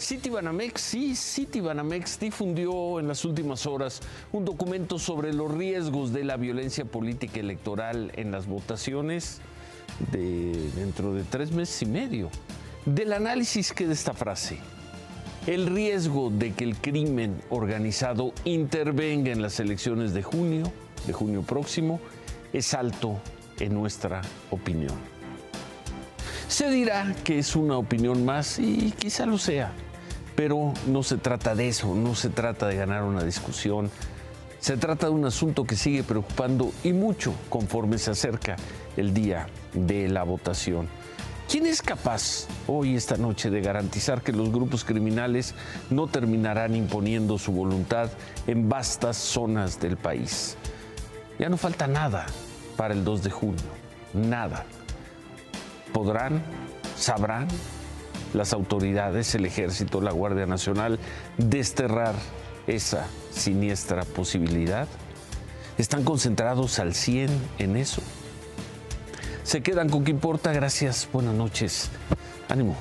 Citibanamex, sí, Citibanamex difundió en las últimas horas un documento sobre los riesgos de la violencia política electoral en las votaciones de dentro de tres meses y medio. Del análisis que de esta frase. El riesgo de que el crimen organizado intervenga en las elecciones de junio, de junio próximo, es alto en nuestra opinión. Se dirá que es una opinión más y quizá lo sea pero no se trata de eso, no se trata de ganar una discusión, se trata de un asunto que sigue preocupando y mucho conforme se acerca el día de la votación. ¿Quién es capaz hoy, esta noche, de garantizar que los grupos criminales no terminarán imponiendo su voluntad en vastas zonas del país? Ya no falta nada para el 2 de junio, nada. ¿Podrán? ¿Sabrán? Las autoridades, el ejército, la Guardia Nacional, desterrar esa siniestra posibilidad? ¿Están concentrados al 100 en eso? Se quedan con qué importa. Gracias. Buenas noches. Ánimo.